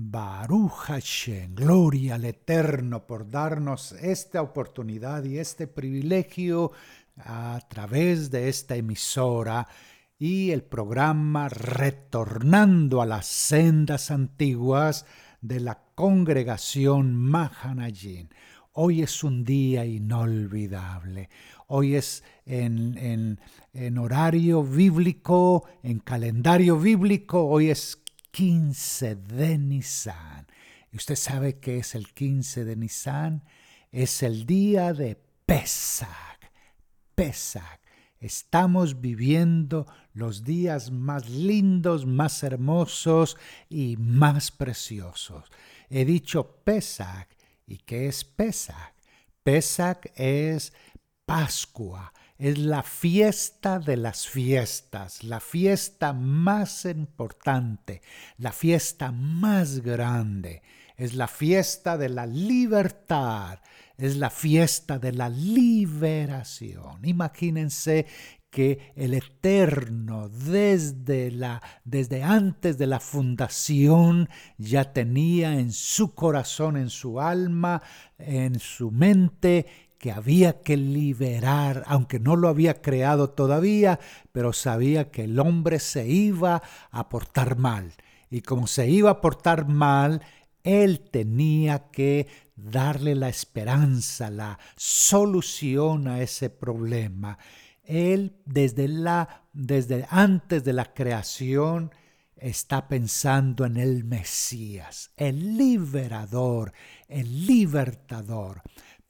Baruch Hashem, gloria al Eterno por darnos esta oportunidad y este privilegio a través de esta emisora y el programa Retornando a las sendas antiguas de la congregación Mahanayin. Hoy es un día inolvidable. Hoy es en, en horario bíblico, en calendario bíblico, hoy es 15 de Nisan. ¿Y usted sabe qué es el 15 de Nisan? Es el día de Pesach. Pesach. Estamos viviendo los días más lindos, más hermosos y más preciosos. He dicho Pesach. ¿Y qué es Pesach? Pesach es Pascua, es la fiesta de las fiestas, la fiesta más importante, la fiesta más grande. Es la fiesta de la libertad, es la fiesta de la liberación. Imagínense que el Eterno desde, la, desde antes de la fundación ya tenía en su corazón, en su alma, en su mente que había que liberar, aunque no lo había creado todavía, pero sabía que el hombre se iba a portar mal. Y como se iba a portar mal, él tenía que darle la esperanza, la solución a ese problema. Él desde la desde antes de la creación está pensando en el Mesías, el liberador, el libertador.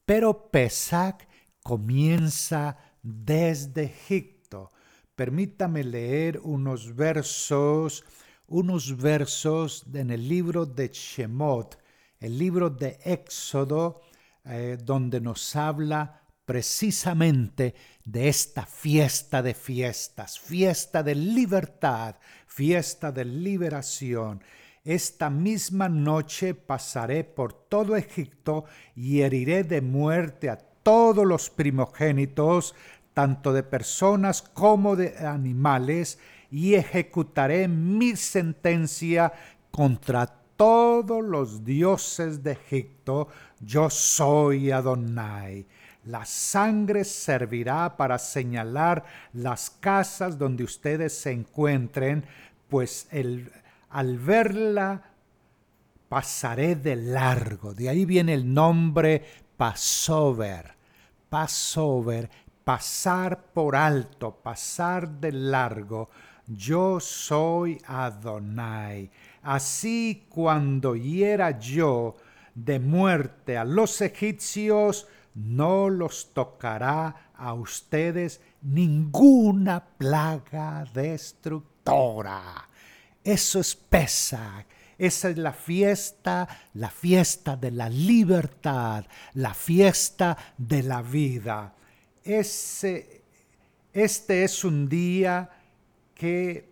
Pero Pesach comienza desde Egipto. Permítame leer unos versos, unos versos en el libro de Shemot, el libro de Éxodo, eh, donde nos habla precisamente de esta fiesta de fiestas, fiesta de libertad, fiesta de liberación. Esta misma noche pasaré por todo Egipto y heriré de muerte a todos los primogénitos, tanto de personas como de animales, y ejecutaré mi sentencia contra todos los dioses de Egipto. Yo soy Adonai. La sangre servirá para señalar las casas donde ustedes se encuentren, pues el al verla pasaré de largo. De ahí viene el nombre Passover. Passover, pasar por alto, pasar de largo. Yo soy Adonai. Así cuando hiera yo de muerte a los egipcios, no los tocará a ustedes ninguna plaga destructora. Eso es Pesach. Esa es la fiesta, la fiesta de la libertad, la fiesta de la vida. Ese, este es un día que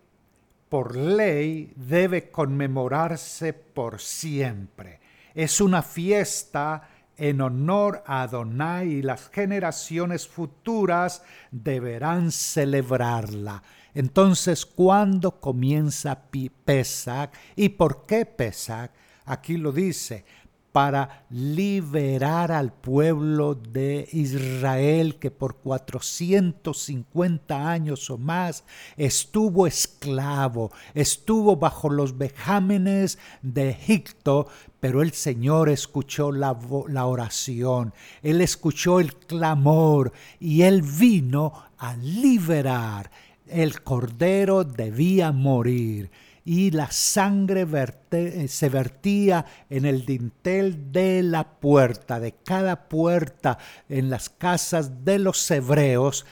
por ley debe conmemorarse por siempre. Es una fiesta en honor a Adonai y las generaciones futuras deberán celebrarla. Entonces, ¿cuándo comienza Pesach? ¿Y por qué Pesach? Aquí lo dice, para liberar al pueblo de Israel que por 450 años o más estuvo esclavo, estuvo bajo los vejámenes de Egipto, pero el Señor escuchó la, la oración, Él escuchó el clamor y Él vino a liberar el cordero debía morir y la sangre eh, se vertía en el dintel de la puerta, de cada puerta en las casas de los hebreos,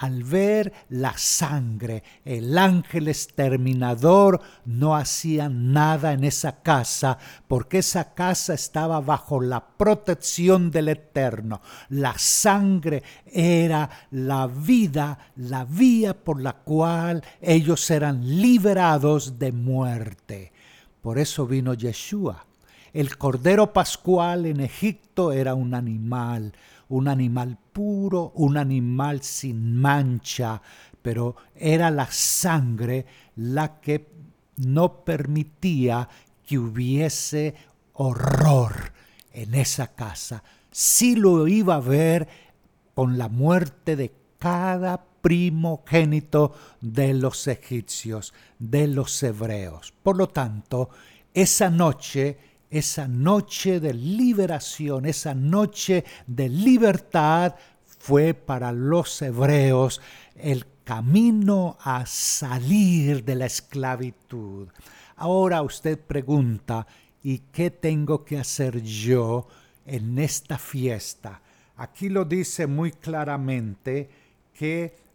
al ver la sangre, el ángel exterminador no hacía nada en esa casa, porque esa casa estaba bajo la protección del Eterno. La sangre era la vida, la vía por la cual ellos eran liberados de muerte. Por eso vino Yeshua. El cordero pascual en Egipto era un animal, un animal puro, un animal sin mancha, pero era la sangre la que no permitía que hubiese horror en esa casa. Sí lo iba a ver con la muerte de cada primogénito de los egipcios, de los hebreos. Por lo tanto, esa noche, esa noche de liberación, esa noche de libertad fue para los hebreos el camino a salir de la esclavitud. Ahora usted pregunta, ¿y qué tengo que hacer yo en esta fiesta? Aquí lo dice muy claramente que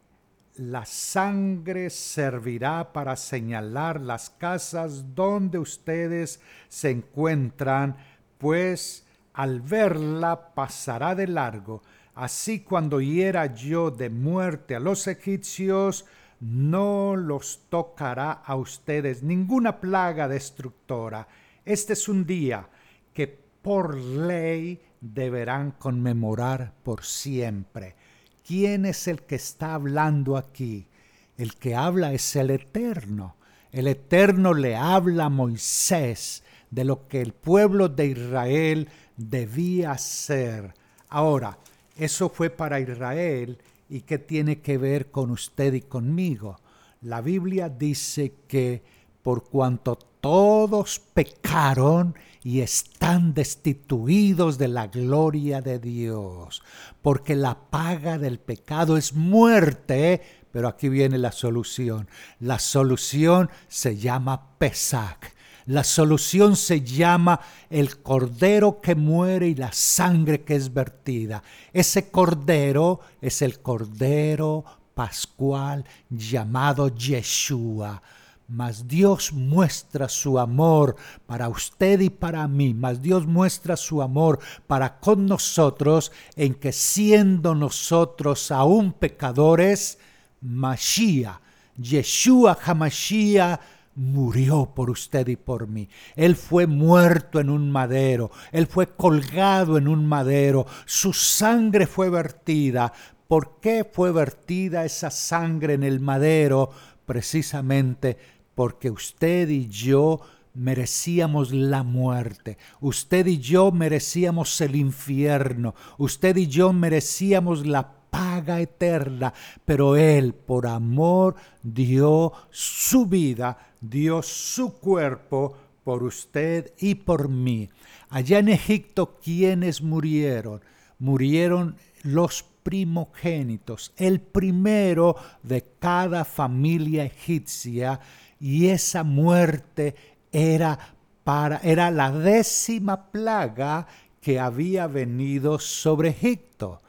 la sangre servirá para señalar las casas donde ustedes se encuentran, pues al verla pasará de largo. Así cuando hiera yo de muerte a los egipcios, no los tocará a ustedes ninguna plaga destructora. Este es un día que por ley deberán conmemorar por siempre. ¿Quién es el que está hablando aquí? El que habla es el Eterno. El Eterno le habla a Moisés de lo que el pueblo de Israel debía hacer. Ahora, eso fue para Israel y qué tiene que ver con usted y conmigo. La Biblia dice que por cuanto todos pecaron y están destituidos de la gloria de Dios, porque la paga del pecado es muerte, pero aquí viene la solución. La solución se llama Pesach. La solución se llama el cordero que muere y la sangre que es vertida. Ese cordero es el cordero pascual llamado Yeshua mas Dios muestra su amor para usted y para mí, mas Dios muestra su amor para con nosotros en que siendo nosotros aún pecadores, Mashiach, Yeshua HaMashiach, murió por usted y por mí. Él fue muerto en un madero, Él fue colgado en un madero, su sangre fue vertida. ¿Por qué fue vertida esa sangre en el madero? Precisamente porque usted y yo merecíamos la muerte, usted y yo merecíamos el infierno, usted y yo merecíamos la paga eterna, pero Él por amor dio su vida, dio su cuerpo por usted y por mí. Allá en Egipto, ¿quiénes murieron? Murieron los primogénitos, el primero de cada familia egipcia y esa muerte era para era la décima plaga que había venido sobre Egipto.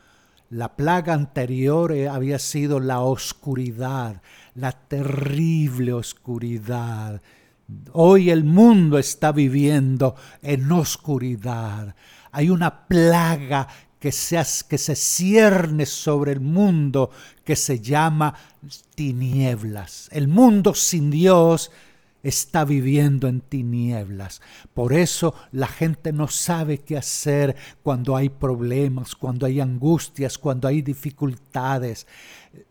La plaga anterior eh, había sido la oscuridad, la terrible oscuridad. Hoy el mundo está viviendo en oscuridad. Hay una plaga que se, que se cierne sobre el mundo que se llama tinieblas. El mundo sin Dios está viviendo en tinieblas. Por eso la gente no sabe qué hacer cuando hay problemas, cuando hay angustias, cuando hay dificultades.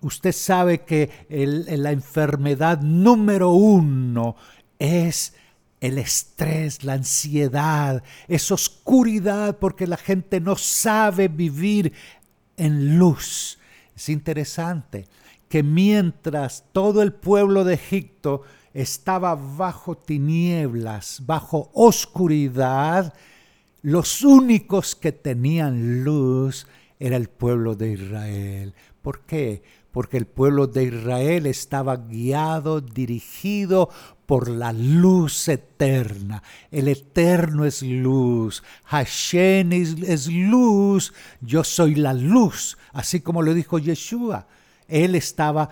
Usted sabe que la enfermedad número uno es el estrés, la ansiedad, esa oscuridad porque la gente no sabe vivir en luz. Es interesante que mientras todo el pueblo de Egipto estaba bajo tinieblas, bajo oscuridad, los únicos que tenían luz era el pueblo de Israel. ¿Por qué? Porque el pueblo de Israel estaba guiado, dirigido por la luz eterna. El eterno es luz. Hashem es, luz. Yo soy la luz. Así como lo dijo Yeshua. Él estaba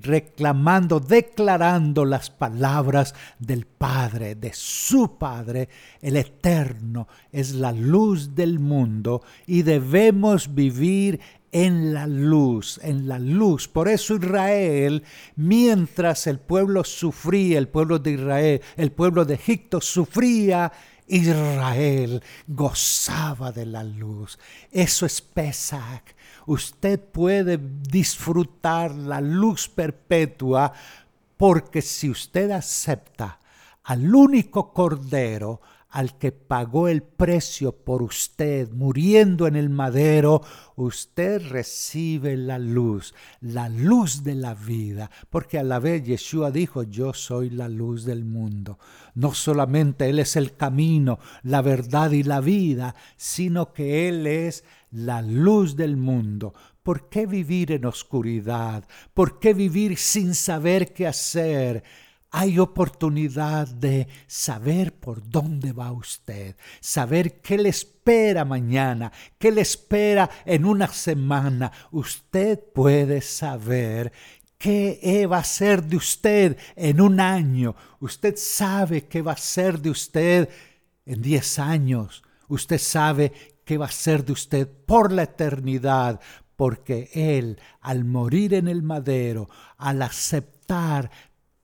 reclamando, declarando las palabras del Padre, de su Padre. El Eterno es la luz del mundo y debemos vivir en la luz, en la luz. Por eso Israel, mientras el pueblo sufría, el pueblo de Israel, el pueblo de Egipto sufría, Israel gozaba de la luz. Eso es Pesach. Usted puede disfrutar la luz perpetua porque si usted acepta al único cordero al que pagó el precio por usted, muriendo en el madero, usted recibe la luz, la luz de la vida, porque a la vez Yeshua dijo, yo soy la luz del mundo. No solamente Él es el camino, la verdad y la vida, sino que Él es la luz del mundo. ¿Por qué vivir en oscuridad? ¿Por qué vivir sin saber qué hacer? Hay oportunidad de saber por dónde va usted, saber qué le espera mañana, qué le espera en una semana. Usted puede saber qué va a ser de usted en un año. Usted sabe qué va a ser de usted en diez años. Usted sabe qué va a ser de usted por la eternidad, porque Él, al morir en el madero, al aceptar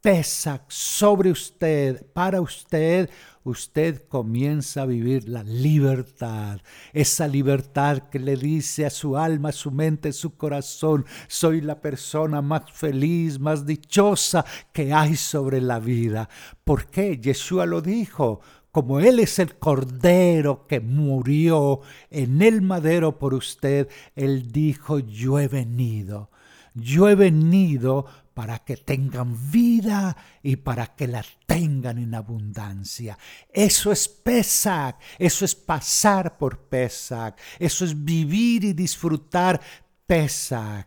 pesa sobre usted, para usted, usted comienza a vivir la libertad. Esa libertad que le dice a su alma, a su mente, a su corazón, soy la persona más feliz, más dichosa que hay sobre la vida. ¿Por qué? Yeshua lo dijo. Como Él es el Cordero que murió en el madero por usted, Él dijo, yo he venido. Yo he venido para que tengan vida y para que la tengan en abundancia. Eso es Pesach, eso es pasar por Pesach, eso es vivir y disfrutar Pesach.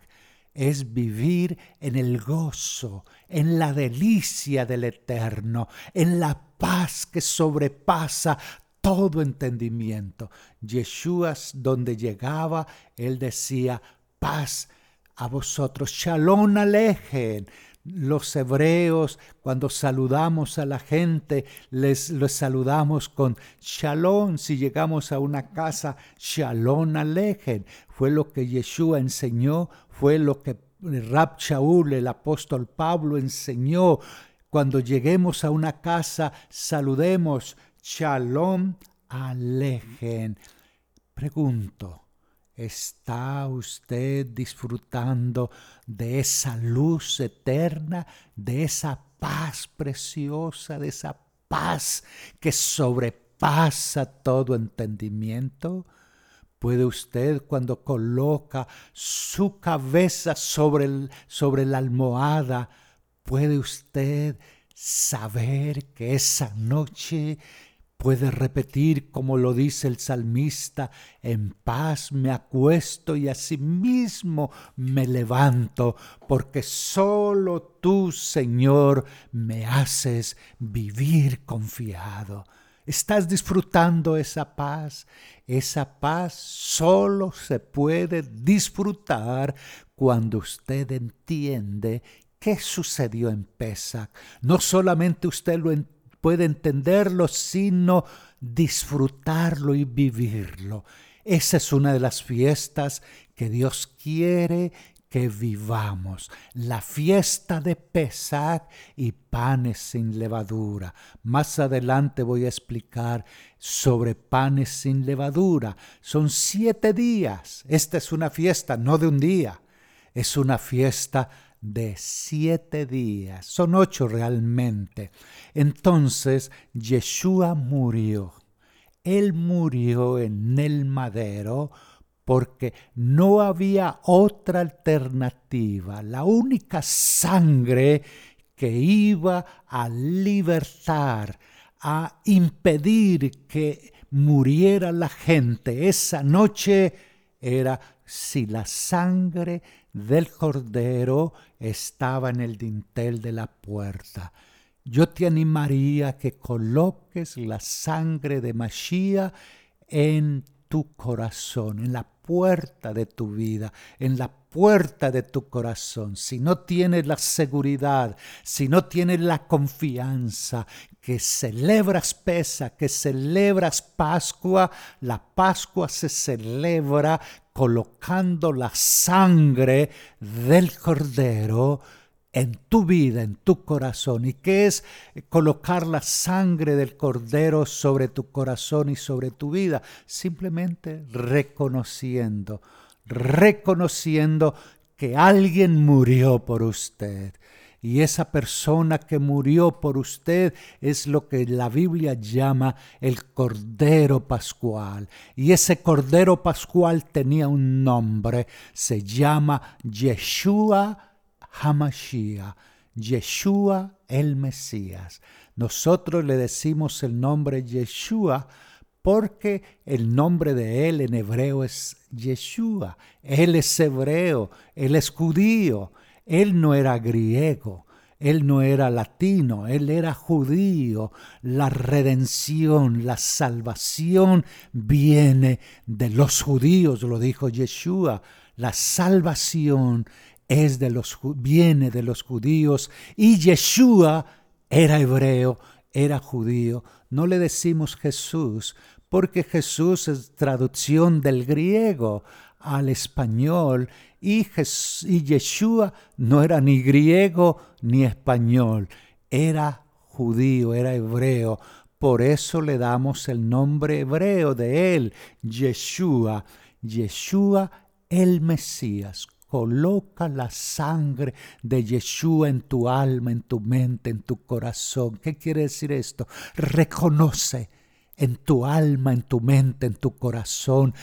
Es vivir en el gozo, en la delicia del Eterno, en la paz que sobrepasa todo entendimiento. Yeshua, donde llegaba, él decía, paz a vosotros. Shalom alejen. Los hebreos, cuando saludamos a la gente, les, saludamos con shalom. Si llegamos a una casa, shalom alejen. Fue lo que Yeshua enseñó, fue lo que Rab Shaul, el apóstol Pablo, enseñó. Cuando lleguemos a una casa, saludemos shalom alejen. Pregunto, ¿Está usted disfrutando de esa luz eterna, de esa paz preciosa, de esa paz que sobrepasa todo entendimiento? ¿Puede usted cuando coloca su cabeza sobre, el, sobre la almohada, puede usted saber que esa noche Puede repetir como lo dice el salmista, en paz me acuesto y asimismo me levanto, porque solo tú, Señor, me haces vivir confiado. ¿Estás disfrutando esa paz? Esa paz solo se puede disfrutar cuando usted entiende qué sucedió en Pesach. No solamente usted lo entiende, puede entenderlo, sino disfrutarlo y vivirlo. Esa es una de las fiestas que Dios quiere que vivamos. La fiesta de Pesach y panes sin levadura. Más adelante voy a explicar sobre panes sin levadura. Son siete días. Esta es una fiesta, no de un día. Es una fiesta de siete días, son ocho realmente. Entonces Yeshua murió. Él murió en el madero porque no había otra alternativa. La única sangre que iba a libertar, a impedir que muriera la gente esa noche era si la sangre del cordero estaba en el dintel de la puerta. Yo te animaría que coloques la sangre de Mashiach en tu corazón, en la puerta de tu vida, en la puerta de tu corazón. Si no tienes la seguridad, si no tienes la confianza que celebras pesa, que celebras Pascua, la Pascua se celebra colocando la sangre del cordero en tu vida, en tu corazón. ¿Y qué es colocar la sangre del cordero sobre tu corazón y sobre tu vida? Simplemente reconociendo, reconociendo que alguien murió por usted. Y esa persona que murió por usted es lo que la Biblia llama el Cordero Pascual. Y ese Cordero Pascual tenía un nombre, se llama Yeshua Hamashiach, Yeshua el Mesías. Nosotros le decimos el nombre Yeshua porque el nombre de él en hebreo es Yeshua. Él es hebreo, él es judío, él no era griego, él no era latino, él era judío. La redención, la salvación viene de los judíos, lo dijo Yeshua. La salvación es de los viene de los judíos y Yeshua era hebreo, era judío. No le decimos Jesús porque Jesús es traducción del griego al español y, Yeshua no era ni griego ni español, era judío, era hebreo. Por eso le damos el nombre hebreo de él, Yeshua. Yeshua el Mesías. Coloca la sangre de Yeshua en tu alma, en tu mente, en tu corazón. ¿Qué quiere decir esto? Reconoce en tu alma, en tu mente, en tu corazón,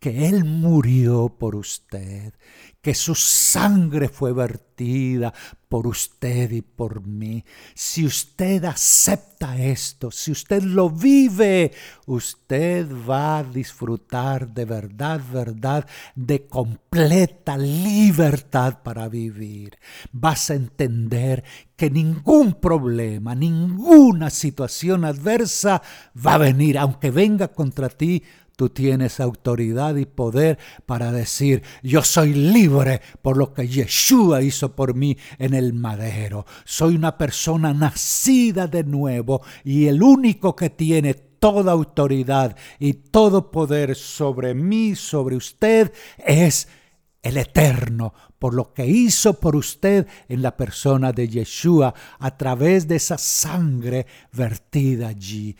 que Él murió por usted, que su sangre fue vertida por usted y por mí. Si usted acepta esto, si usted lo vive, usted va a disfrutar de verdad, verdad, de completa libertad para vivir. Vas a entender que ningún problema, ninguna situación adversa va a venir, aunque venga contra ti, Tú tienes autoridad y poder para decir, yo soy libre por lo que Yeshua hizo por mí en el madero. Soy una persona nacida de nuevo y el único que tiene toda autoridad y todo poder sobre mí, sobre usted, es el Eterno, por lo que hizo por usted en la persona de Yeshua a través de esa sangre vertida allí.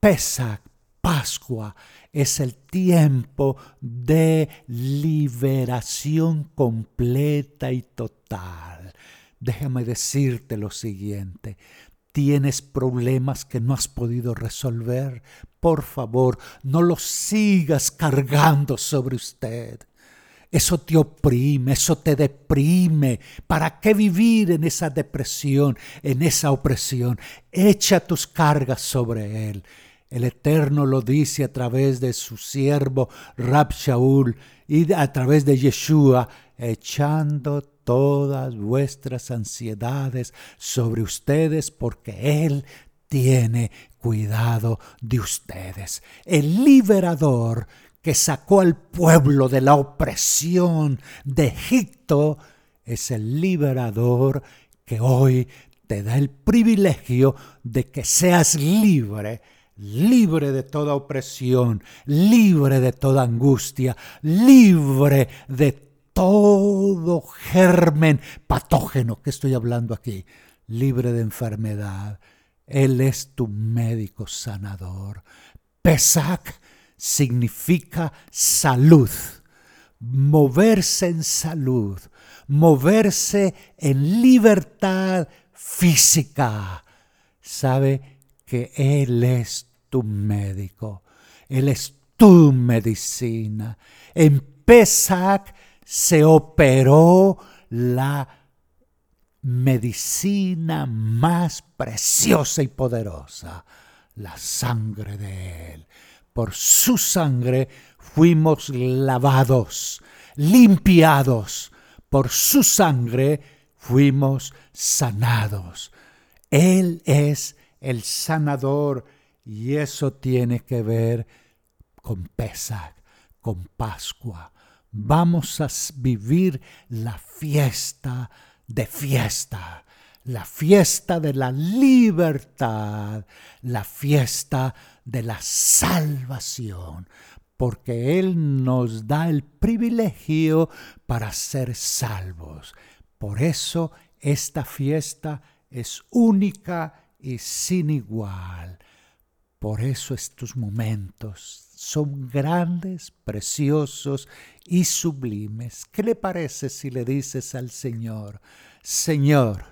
Pesach, Pascua, es el tiempo de liberación completa y total. Déjame decirte lo siguiente. ¿Tienes problemas que no has podido resolver? Por favor, no los sigas cargando sobre usted. Eso te oprime, eso te deprime. ¿Para qué vivir en esa depresión, en esa opresión? Echa tus cargas sobre Él. El Eterno lo dice a través de su siervo Rab Shaul y a través de Yeshua, echando todas vuestras ansiedades sobre ustedes porque Él tiene cuidado de ustedes. El liberador que sacó al pueblo de la opresión de Egipto es el liberador que hoy te da el privilegio de que seas libre libre de toda opresión, libre de toda angustia, libre de todo germen patógeno que estoy hablando aquí, libre de enfermedad. Él es tu médico sanador. Pesach significa salud, moverse en salud, moverse en libertad física. ¿Sabe? Que Él es tu médico, Él es tu medicina. En Pesach se operó la medicina más preciosa y poderosa, la sangre de Él. Por su sangre fuimos lavados, limpiados. Por su sangre fuimos sanados. Él es el sanador, y eso tiene que ver con Pesach, con Pascua. Vamos a vivir la fiesta de fiesta, la fiesta de la libertad, la fiesta de la salvación, porque Él nos da el privilegio para ser salvos. Por eso esta fiesta es única y sin igual. Por eso estos momentos son grandes, preciosos y sublimes. ¿Qué le parece si le dices al Señor, Señor,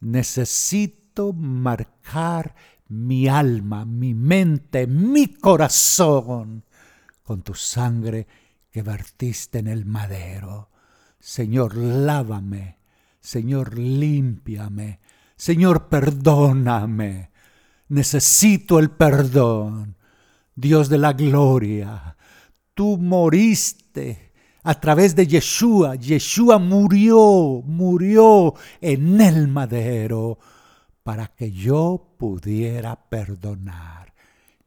necesito marcar mi alma, mi mente, mi corazón con tu sangre que vertiste en el madero. Señor, lávame. Señor, límpiame. Señor, perdóname. Necesito el perdón. Dios de la gloria, tú moriste a través de Yeshua. Yeshua murió, murió en el madero para que yo pudiera perdonar.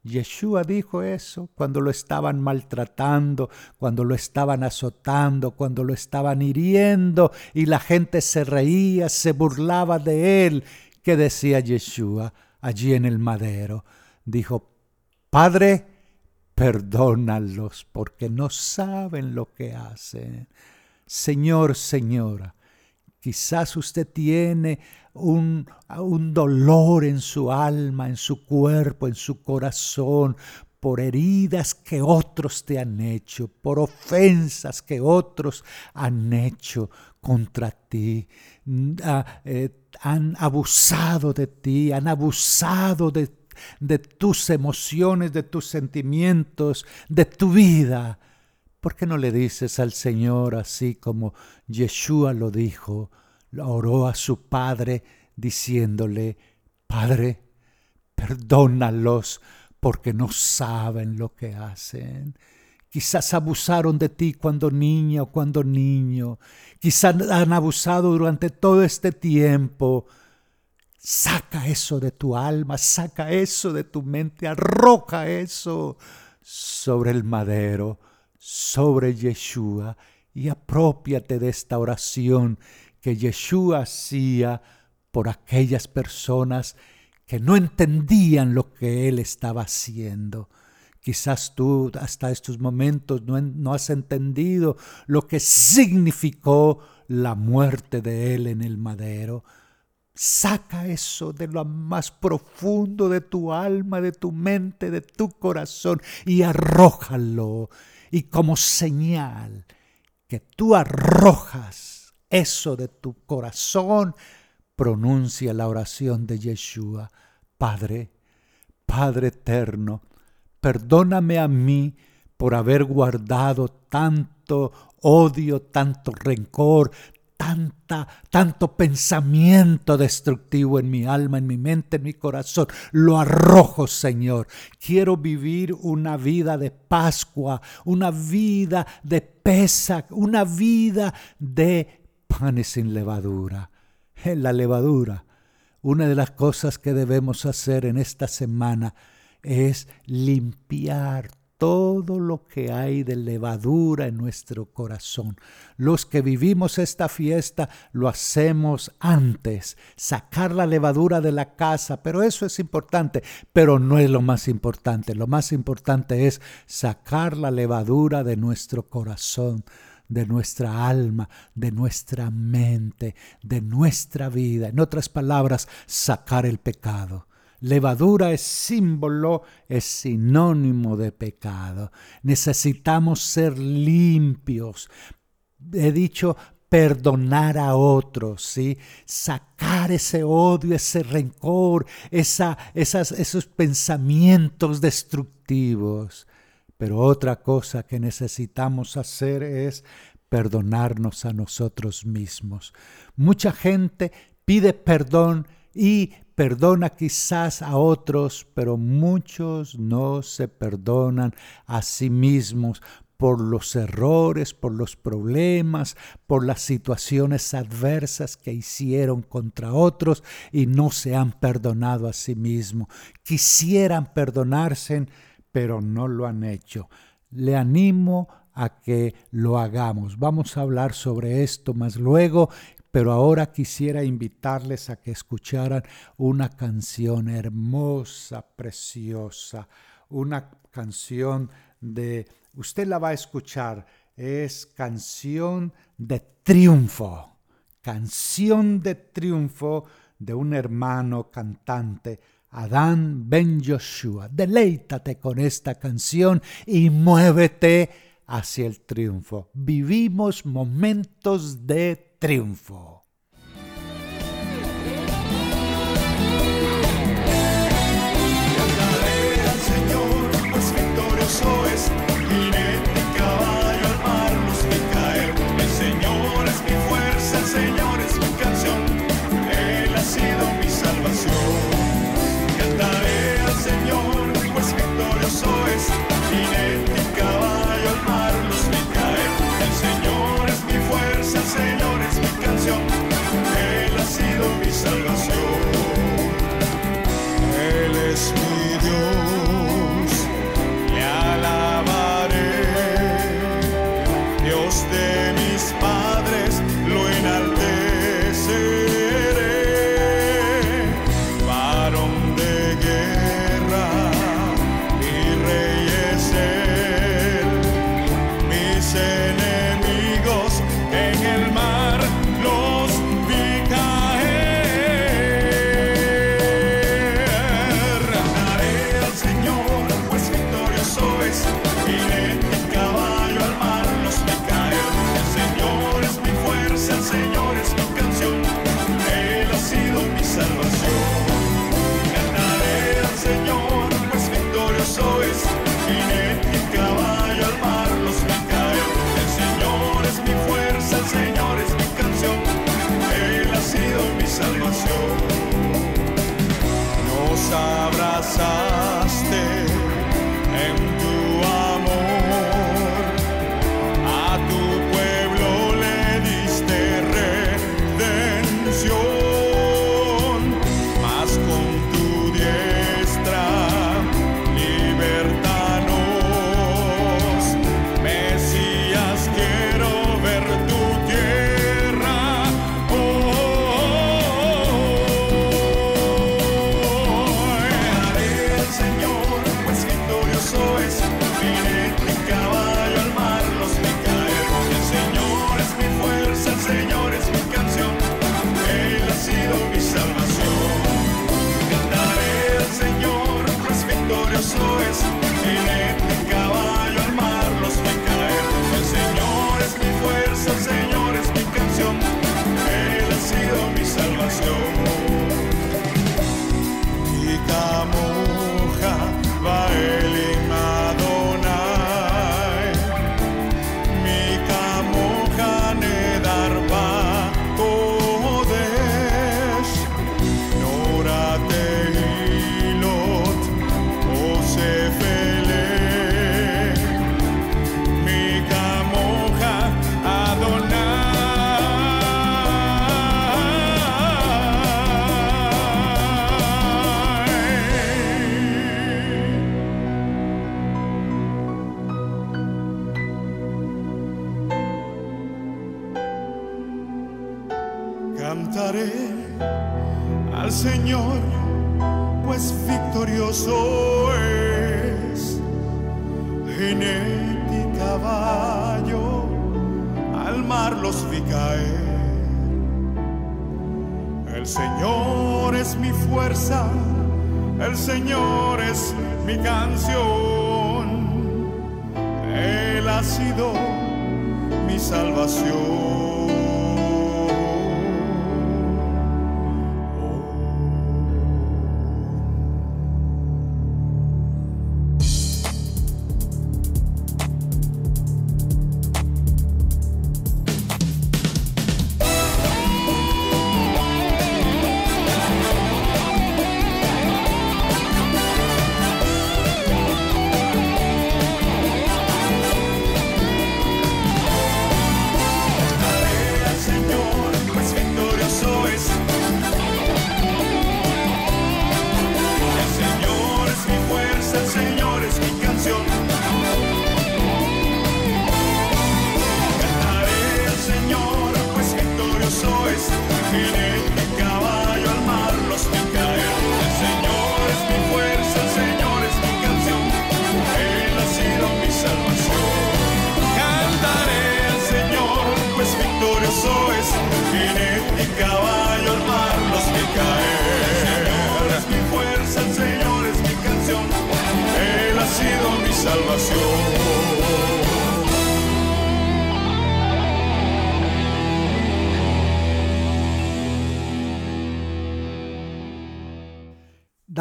Yeshua dijo eso cuando lo estaban maltratando, cuando lo estaban azotando, cuando lo estaban hiriendo y la gente se reía, se burlaba de él. ¿Qué decía Yeshua allí en el madero? Dijo, Padre, perdónalos porque no saben lo que hacen. Señor, señora, quizás usted tiene un, un dolor en su alma, en su cuerpo, en su corazón, por heridas que otros te han hecho, por ofensas que otros han hecho contra ti. Ah, eh, han abusado de ti, han abusado de tus emociones, de tus sentimientos, de tu vida. ¿Por qué no le dices al Señor así como Yeshua lo dijo? oró a su padre diciéndole, Padre, perdónalos porque no saben lo que hacen. Quizás abusaron de ti cuando niña o cuando niño. Quizás han abusado durante todo este tiempo. Saca eso de tu alma, saca eso de tu mente, arroja eso sobre el madero, sobre Yeshua y apropiate de esta oración que Yeshua hacía por aquellas personas que no entendían lo que él estaba haciendo. Quizás tú hasta estos momentos no, no, has entendido lo que significó la muerte de él en el madero. Saca eso de lo más profundo de tu alma, de tu mente, de tu corazón y arrójalo. Y como señal que tú arrojas eso de tu corazón, pronuncia la oración de Yeshua. Padre, Padre eterno, perdóname a mí por haber guardado tanto odio, tanto rencor, tanta, tanto pensamiento destructivo en mi alma, en mi mente, en mi corazón. Lo arrojo, Señor. Quiero vivir una vida de Pascua, una vida de pesa, una vida de panes sin levadura. En la levadura, una de las cosas que debemos hacer en esta semana es limpiar todo lo que hay de levadura en nuestro corazón. Los que vivimos esta fiesta lo hacemos antes, sacar la levadura de la casa, pero eso es importante, pero no es lo más importante. Lo más importante es sacar la levadura de nuestro corazón de nuestra alma, de nuestra mente, de nuestra vida. En otras palabras, sacar el pecado. Levadura es símbolo, es sinónimo de pecado. Necesitamos ser limpios. He dicho perdonar a otros, ¿sí? sacar ese odio, ese rencor, esa, esas, esos pensamientos destructivos. Pero otra cosa que necesitamos hacer es perdonarnos a nosotros mismos. Mucha gente pide perdón y perdona quizás a otros, pero muchos no se perdonan a sí mismos por los errores, por los problemas, por las situaciones adversas que hicieron contra otros y no se han perdonado a sí mismos. Quisieran perdonarse pero no lo han hecho. Le animo a que lo hagamos. Vamos a hablar sobre esto más luego, pero ahora quisiera invitarles a que escucharan una canción hermosa, preciosa, una canción de, usted la va a escuchar, es canción de triunfo, canción de triunfo de un hermano cantante Adán Ben Joshua. Deleítate con esta canción y muévete hacia el triunfo. Vivimos momentos de triunfo.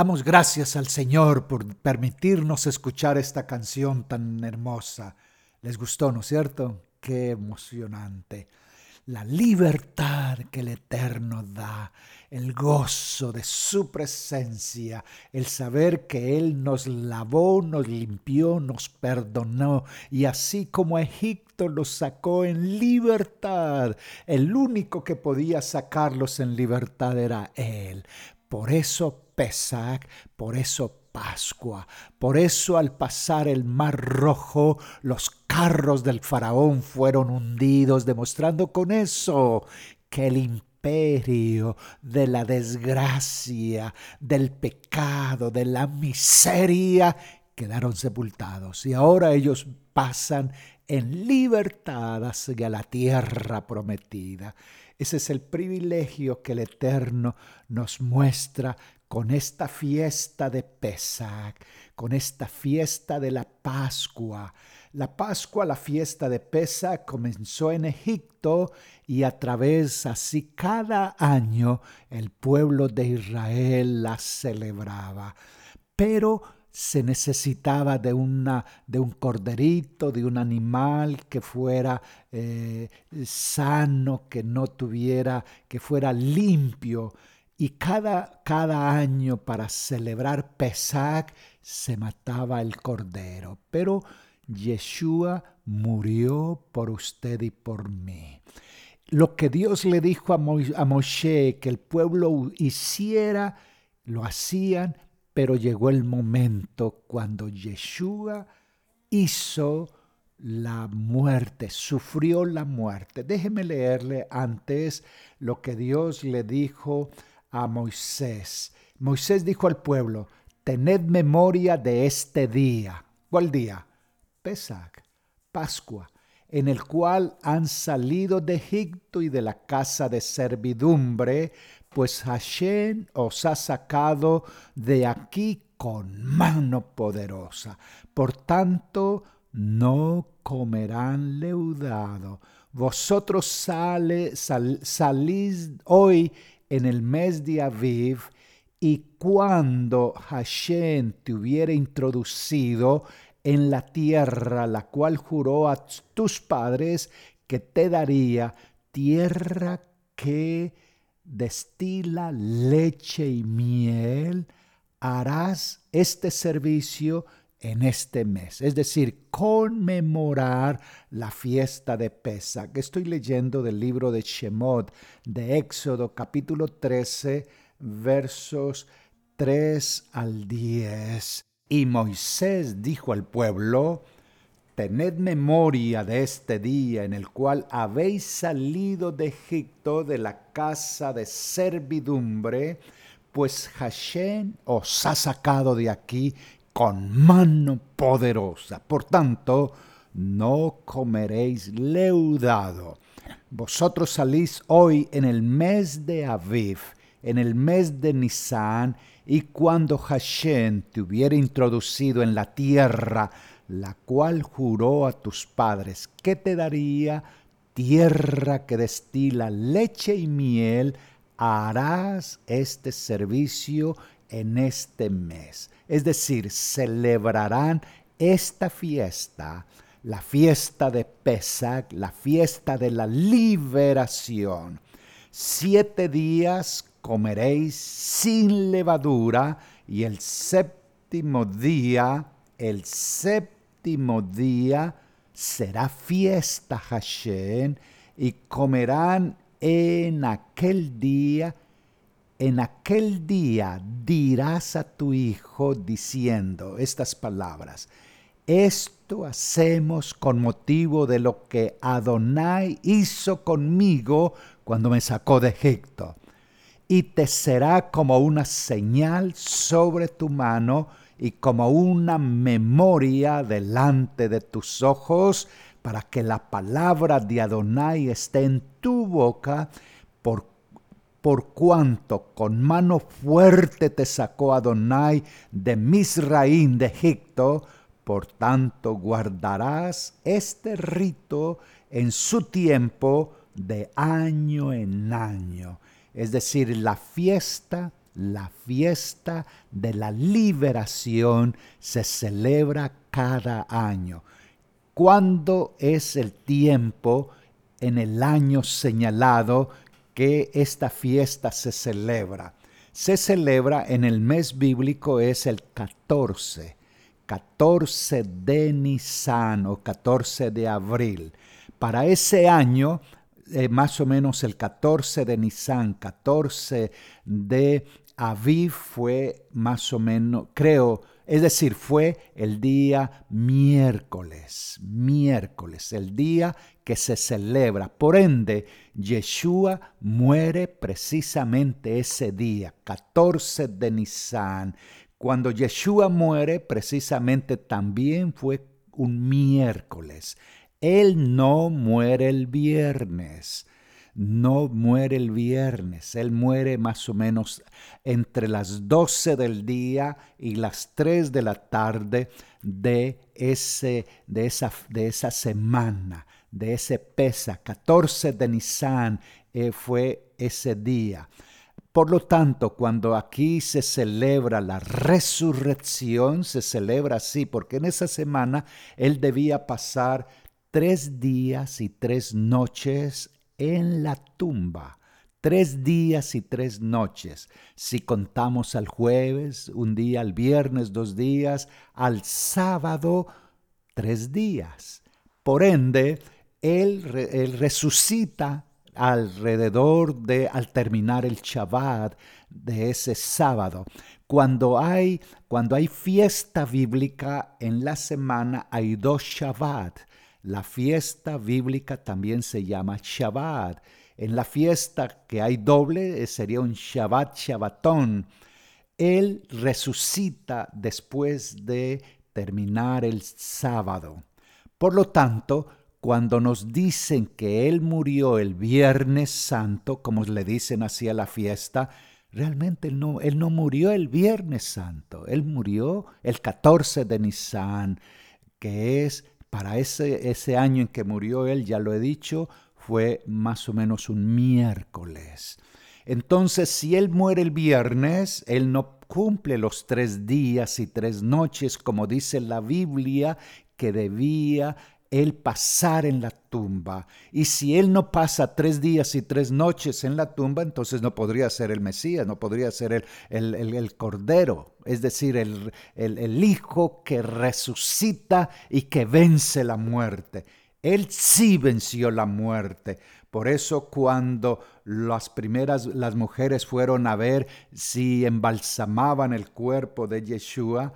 Damos gracias al Señor por permitirnos escuchar esta canción tan hermosa. ¿Les gustó, no es cierto? Qué emocionante. La libertad que el Eterno da, el gozo de su presencia, el saber que Él nos lavó, nos limpió, nos perdonó y así como Egipto los sacó en libertad, el único que podía sacarlos en libertad era Él. Por eso Por eso Pascua. Por eso al pasar el mar rojo, los carros del faraón fueron hundidos, demostrando con eso que el imperio de la desgracia, del pecado, de la miseria, quedaron sepultados. Y ahora ellos pasan en libertad hacia la tierra prometida. Ese es el privilegio que el Eterno nos muestra con esta fiesta de Pesach, con esta fiesta de la Pascua. La Pascua, la fiesta de Pesach, comenzó en Egipto y a través así cada año el pueblo de Israel la celebraba. Pero se necesitaba de, una, de un corderito, de un animal que fuera eh, sano, que no tuviera, que fuera limpio. Y cada, cada año para celebrar Pesach se mataba el cordero. Pero Yeshua murió por usted y por mí. Lo que Dios le dijo a, Moshe que el pueblo hiciera, lo hacían, pero llegó el momento cuando Yeshua hizo la muerte, sufrió la muerte. Déjeme leerle antes lo que Dios le dijo a Moisés. Moisés dijo al pueblo, tened memoria de este día. ¿Cuál día? Pesach, Pascua, en el cual han salido de Egipto y de la casa de servidumbre, pues Hashem os ha sacado de aquí con mano poderosa. Por tanto, no comerán leudado. Vosotros sale, salís hoy en el mes de Aviv, y cuando Hashem te hubiera introducido en la tierra, la cual juró a tus padres que te daría, tierra que destila leche y miel, harás este servicio en este mes, es decir, conmemorar la fiesta de Pesach. Estoy leyendo del libro de Shemot, de Éxodo capítulo 13, versos 3 al 10. Y Moisés dijo al pueblo, Tened memoria de este día en el cual habéis salido de Egipto de la casa de servidumbre, pues Hashem os ha sacado de aquí con mano poderosa. Por tanto, no comeréis leudado. Vosotros salís hoy en el mes de Aviv, en el mes de Nisan, y cuando Hashem te hubiera introducido en la tierra, la cual juró a tus padres que te daría tierra que destila leche y miel, harás este servicio en este mes. Es decir, celebrarán esta fiesta, la fiesta de Pesach, la fiesta de la liberación. Siete días comeréis sin levadura y el séptimo día, el séptimo día será fiesta Hashem y comerán en aquel día, en aquel día dirás a tu hijo diciendo estas palabras, esto hacemos con motivo de lo que Adonai hizo conmigo cuando me sacó de Egipto. Y te será como una señal sobre tu mano y como una memoria delante de tus ojos, para que la palabra de Adonai esté en tu boca, por, por cuanto con mano fuerte te sacó Adonai de Misraín de Egipto, por tanto guardarás este rito en su tiempo de año en año, es decir, la fiesta la fiesta de la liberación se celebra cada año. ¿Cuándo es el tiempo en el año señalado que esta fiesta se celebra? Se celebra en el mes bíblico, es el 14, 14 de Nisan o 14 de abril. Para ese año eh, más o menos el 14 de Nisan, 14 de Aviv fue más o menos, creo, es decir, fue el día miércoles, miércoles, el día que se celebra. Por ende, Yeshua muere precisamente ese día, 14 de Nisan. Cuando Yeshua muere, precisamente también fue un miércoles. Él no muere el viernes no muere el viernes, él muere más o menos entre las 12 del día y las 3 de la tarde de, ese, de, esa, de esa semana, de ese pesa. 14 de Nisan eh, fue ese día. Por lo tanto, cuando aquí se celebra la resurrección, se celebra así, porque en esa semana él debía pasar tres días y tres noches en la tumba. Tres días y tres noches. Si contamos al jueves, un día, al viernes, dos días, al sábado, tres días. Por ende, él, resucita alrededor de, al terminar el Shabbat de ese sábado. Cuando hay, cuando hay fiesta bíblica en la semana, hay dos Shabbat. La fiesta bíblica también se llama Shabbat. En la fiesta que hay doble eh, sería un Shabbat Shabbatón. Él resucita después de terminar el sábado. Por lo tanto, cuando nos dicen que Él murió el Viernes Santo, como le dicen así a la fiesta, realmente Él no, no murió el Viernes Santo, Él murió el 14 de Nisan, que es para ese, ese año en que murió Él, ya lo he dicho, fue más o menos un miércoles. Entonces, si Él muere el viernes, Él no cumple los tres días y tres noches, como dice la Biblia, que debía él pasar en la tumba. Y si Él no pasa tres días y tres noches en la tumba, entonces no podría ser el Mesías, no podría ser el, el, Cordero, es decir, el, el Hijo que resucita y que vence la muerte. Él sí venció la muerte. Por eso cuando las primeras, las mujeres fueron a ver si embalsamaban el cuerpo de Yeshua,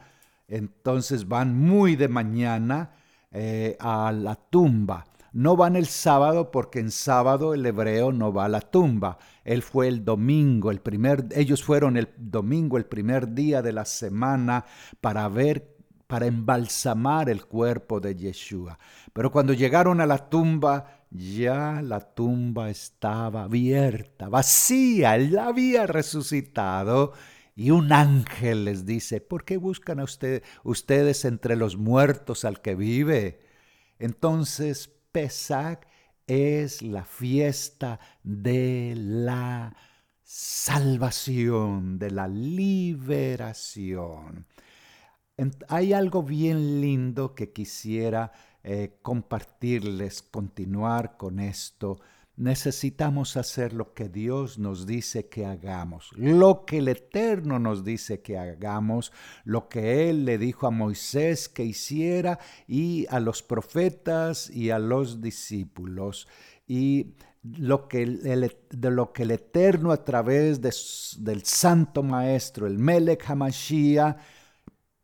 entonces van muy de mañana eh, a la tumba. No van el sábado porque en sábado el hebreo no va a la tumba. Él fue el domingo, el primer, ellos fueron el domingo, el primer día de la semana para ver, para embalsamar el cuerpo de Yeshua. Pero cuando llegaron a la tumba, ya la tumba estaba abierta, vacía, él había resucitado. Y un ángel les dice, ¿por qué buscan a usted, ustedes entre los muertos al que vive? Entonces, Pesach es la fiesta de la salvación, de la liberación. Hay algo bien lindo que quisiera eh, compartirles, continuar con esto necesitamos hacer lo que Dios nos dice que hagamos, lo que el Eterno nos dice que hagamos, lo que Él le dijo a Moisés que hiciera y a los profetas y a los discípulos. Y lo que el, de lo que el Eterno a través del Santo Maestro, el Melech Hamashiach,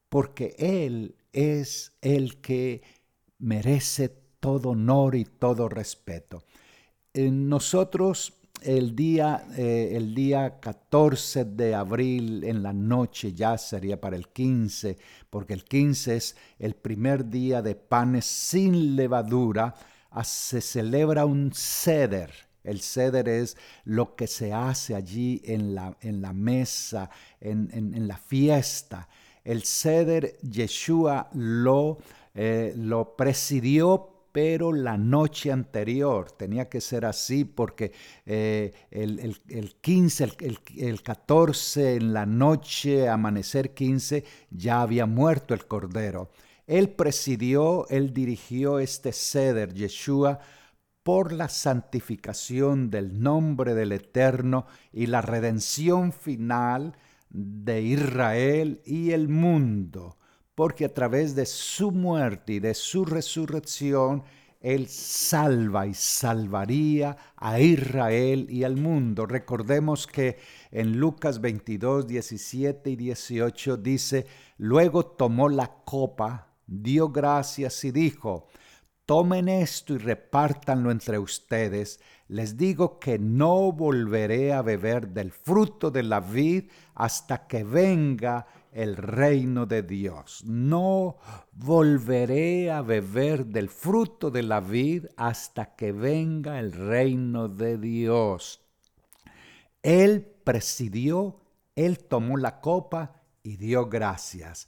porque Él es el que merece todo honor y todo respeto nosotros el día, eh, el día 14 de abril en la noche, ya sería para el 15, porque el 15 es el primer día de panes sin levadura, ah, se celebra un ceder. El ceder es lo que se hace allí en la, en la mesa, en, en, la fiesta. El ceder Yeshua lo, eh, lo presidió pero la noche anterior tenía que ser así porque eh, el, 15, el, el, 14 en la noche, amanecer 15, ya había muerto el cordero. Él presidió, él dirigió este ceder, Yeshua, por la santificación del nombre del Eterno y la redención final de Israel y el mundo porque a través de su muerte y de su resurrección, Él salva y salvaría a Israel y al mundo. Recordemos que en Lucas 22, 17 y 18 dice, luego tomó la copa, dio gracias y dijo, tomen esto y repártanlo entre ustedes. Les digo que no volveré a beber del fruto de la vid hasta que venga el reino de Dios. No volveré a beber del fruto de la vid hasta que venga el reino de Dios. Él presidió, él tomó la copa y dio gracias.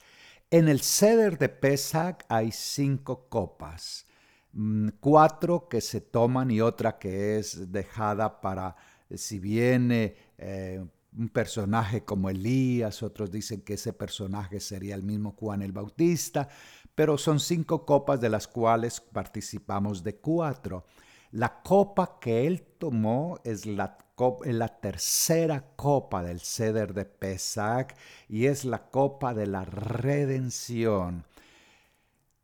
En el ceder de Pesach hay cinco copas, mm, cuatro que se toman y otra que es dejada para si viene eh, un personaje como Elías, otros dicen que ese personaje sería el mismo Juan el Bautista, pero son cinco copas de las cuales participamos de cuatro. La copa que él tomó es la, la tercera copa del ceder de Pesach y es la copa de la redención.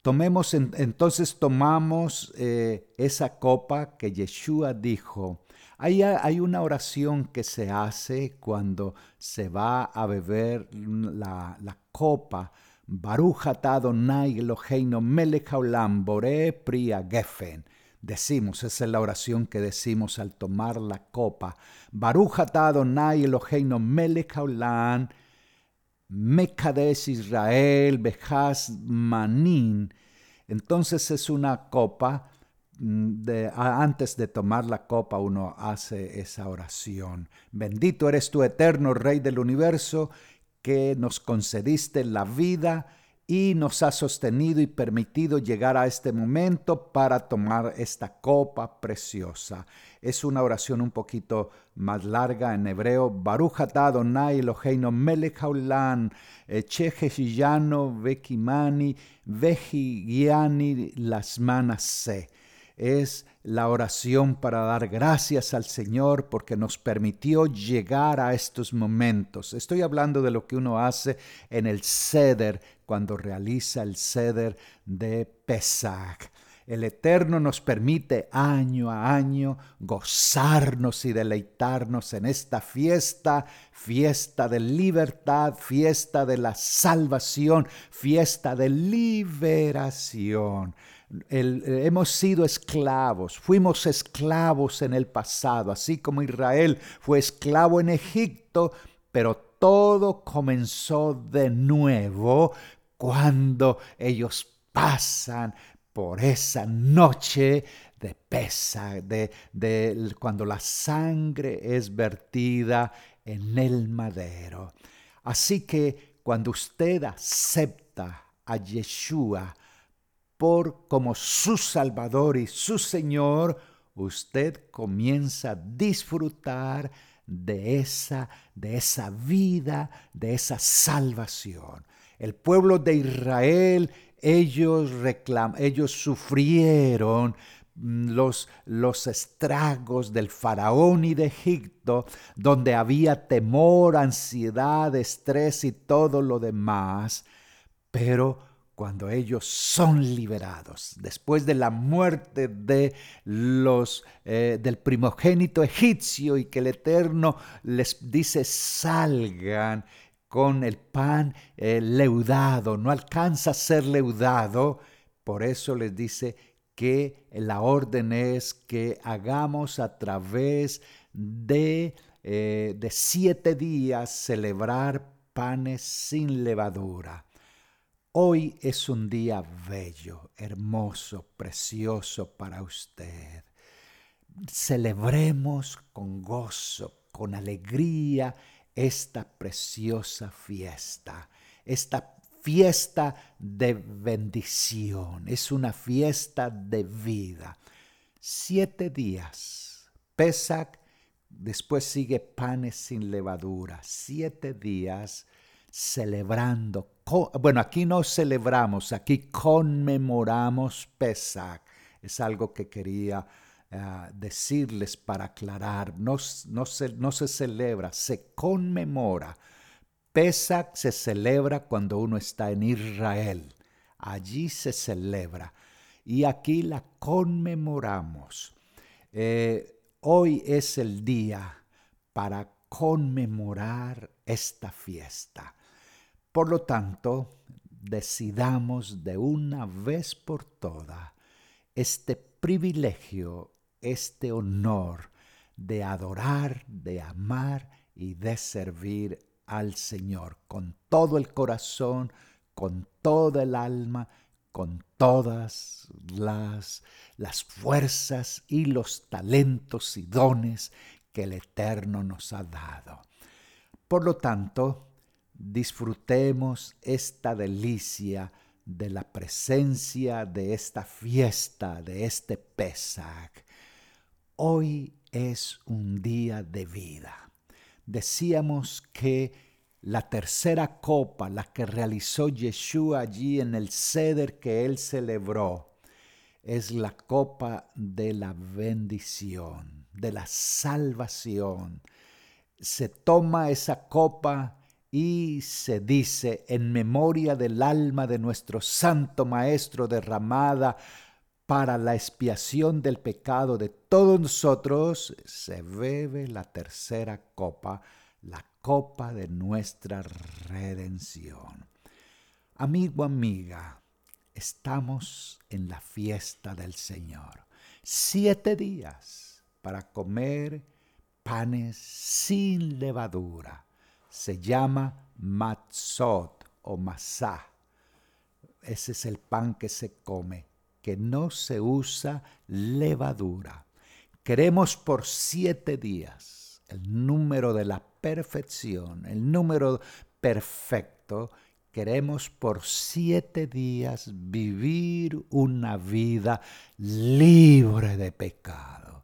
Tomemos entonces tomamos eh, esa copa que Yeshua dijo. Hay, hay, una oración que se hace cuando se va a beber la, copa Baruch Adonai Eloheinu melech haolam boré priya gefen. Decimos, esa es la oración que decimos al tomar la copa. Baruch Adonai Eloheinu melech haolam Mekadesh Israel Bejas Manin. Entonces es una copa. Mm, antes de tomar la copa uno hace esa oración. Bendito eres tu eterno Rey del universo que nos concediste la vida y nos ha sostenido y permitido llegar a este momento para tomar esta copa preciosa. Es una oración un poquito más larga en hebreo. Baruch Adonai Eloheinu melech haolam, Cheheshiyano vekimani, vejigiani las manas se es la oración para dar gracias al Señor porque nos permitió llegar a estos momentos. Estoy hablando de lo que uno hace en el ceder cuando realiza el ceder de Pesach. El Eterno nos permite año a año gozarnos y deleitarnos en esta fiesta, fiesta de libertad, fiesta de la salvación, fiesta de liberación. Eh, hemos sido esclavos, fuimos esclavos en el pasado, así como Israel fue esclavo en Egipto, pero todo comenzó de nuevo cuando ellos pasan por esa noche de pesa, de, de cuando la sangre es vertida en el madero. Así que cuando usted acepta a Yeshua, por como su Salvador y su Señor, usted comienza a disfrutar de esa, de esa vida, de esa salvación. El pueblo de Israel, ellos, reclam ellos sufrieron mm, los, los estragos del faraón y de Egipto, donde había temor, ansiedad, estrés y todo lo demás, pero cuando ellos son liberados, después de la muerte de los, eh, del primogénito egipcio y que el Eterno les dice salgan con el pan eh, leudado, no alcanza a ser leudado, por eso les dice que la orden es que hagamos a través de, eh, de siete días celebrar panes sin levadura. Hoy es un día bello, hermoso, precioso para usted. Celebremos con gozo, con alegría esta preciosa fiesta, esta fiesta de bendición, es una fiesta de vida. Siete días, Pesach, después sigue panes sin levadura, siete días celebrando. Bueno, aquí no celebramos, aquí conmemoramos Pesach. Es algo que quería eh, decirles para aclarar. No, no, se, celebra, se conmemora. Pesach se celebra cuando uno está en Israel. Allí se celebra. Y aquí la conmemoramos. Eh, hoy es el día para conmemorar esta fiesta. Por lo tanto, decidamos de una vez por todas este privilegio, este honor de adorar, de amar y de servir al Señor con todo el corazón, con toda el alma, con todas las, las fuerzas y los talentos y dones que el Eterno nos ha dado. Por lo tanto, disfrutemos esta delicia de la presencia de esta fiesta, de este Pesach. Hoy es un día de vida. decíamos que la tercera copa, la que realizó Yeshua allí en el ceder que él celebró, es la copa de la bendición, de la salvación. Se toma esa copa y se dice en memoria del alma de nuestro Santo Maestro derramada para la expiación del pecado de todos nosotros, se bebe la tercera copa, la copa de nuestra redención. Amigo, amiga, estamos en la fiesta del Señor. Siete días para comer panes sin levadura se llama matzot o masá. Ese es el pan que se come, que no se usa levadura. Queremos por siete días el número de la perfección, el número perfecto. Queremos por siete días vivir una vida libre de pecado.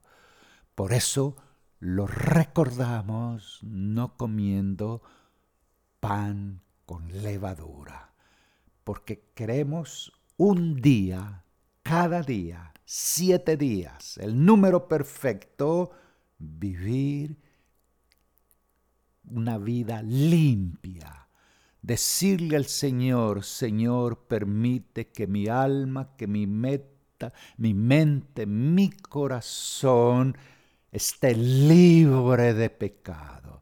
Por eso lo recordamos no comiendo pan con levadura, porque queremos un día, cada día, siete días, el número perfecto, vivir una vida limpia. Decirle al Señor, Señor, permite que mi alma, que mi meta, mi mente, mi corazón, esté libre de pecado.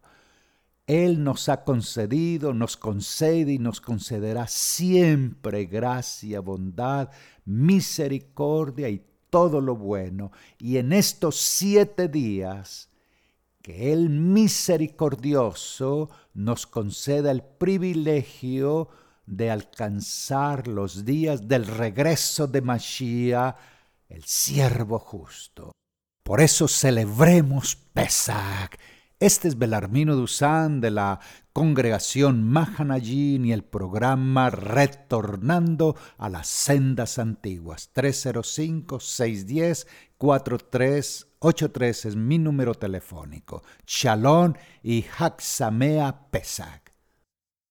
Él nos ha concedido, nos concede y nos concederá siempre gracia, bondad, misericordia y todo lo bueno. Y en estos siete días, que Él misericordioso nos conceda el privilegio de alcanzar los días del regreso de Mashiach, el siervo justo. Por eso celebremos Pesach. Este es Belarmino Dusan de la congregación Mahanayin y el programa Retornando a las sendas antiguas. 305-610-4383 es mi número telefónico. Shalom y Haxamea Pesach.